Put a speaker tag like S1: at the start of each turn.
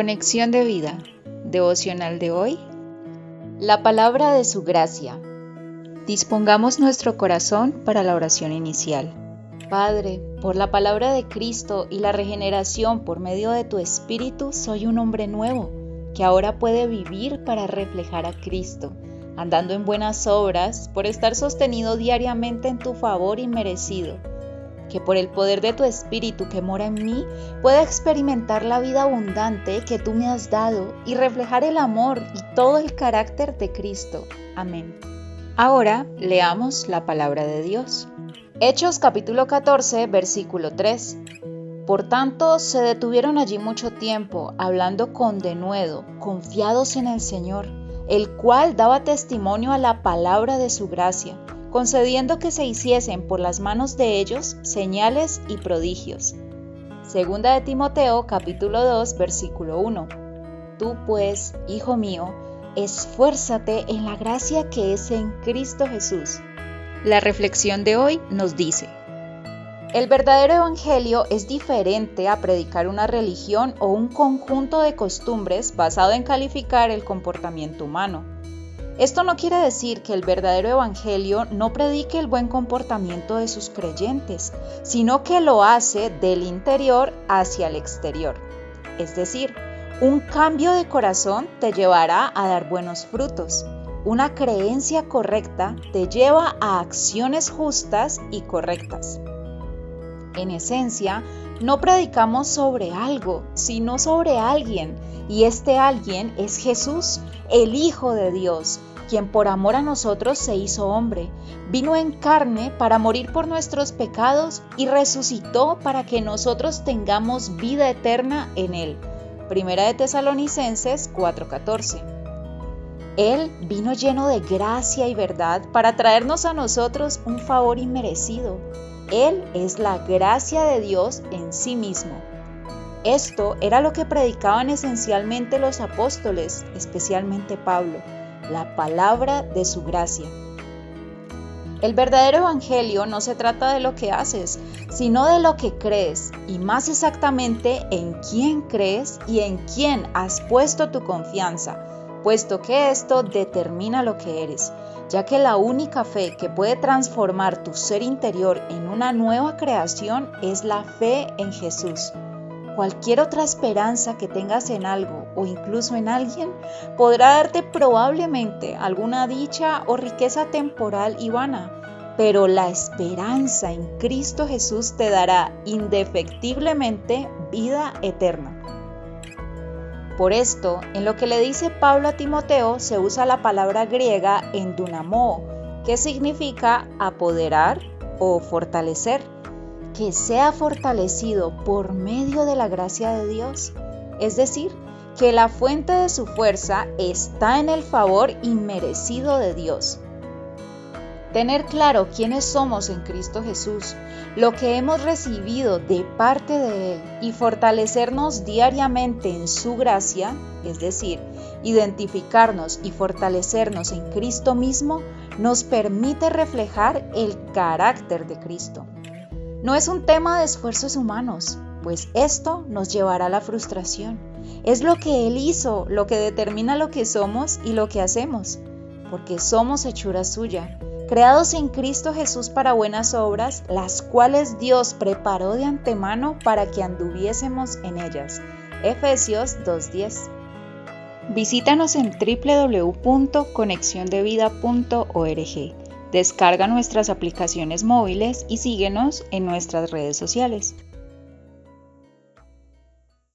S1: Conexión de vida, devocional de hoy. La palabra de su gracia. Dispongamos nuestro corazón para la oración inicial. Padre, por la palabra de Cristo y la regeneración por medio de tu Espíritu, soy un hombre nuevo, que ahora puede vivir para reflejar a Cristo, andando en buenas obras, por estar sostenido diariamente en tu favor inmerecido que por el poder de tu Espíritu que mora en mí pueda experimentar la vida abundante que tú me has dado y reflejar el amor y todo el carácter de Cristo. Amén. Ahora leamos la palabra de Dios. Hechos capítulo 14, versículo 3. Por tanto, se detuvieron allí mucho tiempo, hablando con denuedo, confiados en el Señor, el cual daba testimonio a la palabra de su gracia concediendo que se hiciesen por las manos de ellos señales y prodigios. Segunda de Timoteo capítulo 2 versículo 1. Tú pues, hijo mío, esfuérzate en la gracia que es en Cristo Jesús. La reflexión de hoy nos dice, el verdadero evangelio es diferente a predicar una religión o un conjunto de costumbres basado en calificar el comportamiento humano. Esto no quiere decir que el verdadero Evangelio no predique el buen comportamiento de sus creyentes, sino que lo hace del interior hacia el exterior. Es decir, un cambio de corazón te llevará a dar buenos frutos. Una creencia correcta te lleva a acciones justas y correctas. En esencia, no predicamos sobre algo, sino sobre alguien, y este alguien es Jesús, el Hijo de Dios, quien por amor a nosotros se hizo hombre, vino en carne para morir por nuestros pecados y resucitó para que nosotros tengamos vida eterna en él. Primera de Tesalonicenses 4:14. Él vino lleno de gracia y verdad para traernos a nosotros un favor inmerecido. Él es la gracia de Dios en sí mismo. Esto era lo que predicaban esencialmente los apóstoles, especialmente Pablo la palabra de su gracia. El verdadero evangelio no se trata de lo que haces, sino de lo que crees, y más exactamente en quién crees y en quién has puesto tu confianza, puesto que esto determina lo que eres, ya que la única fe que puede transformar tu ser interior en una nueva creación es la fe en Jesús. Cualquier otra esperanza que tengas en algo o incluso en alguien podrá darte probablemente alguna dicha o riqueza temporal y vana, pero la esperanza en Cristo Jesús te dará indefectiblemente vida eterna. Por esto, en lo que le dice Pablo a Timoteo se usa la palabra griega endunamo, que significa apoderar o fortalecer que sea fortalecido por medio de la gracia de Dios, es decir, que la fuente de su fuerza está en el favor inmerecido de Dios. Tener claro quiénes somos en Cristo Jesús, lo que hemos recibido de parte de Él y fortalecernos diariamente en su gracia, es decir, identificarnos y fortalecernos en Cristo mismo, nos permite reflejar el carácter de Cristo. No es un tema de esfuerzos humanos, pues esto nos llevará a la frustración. Es lo que Él hizo, lo que determina lo que somos y lo que hacemos, porque somos hechura suya, creados en Cristo Jesús para buenas obras, las cuales Dios preparó de antemano para que anduviésemos en ellas. Efesios 2.10. Visítanos en www.conexiondevida.org. Descarga nuestras aplicaciones móviles y síguenos en nuestras redes sociales.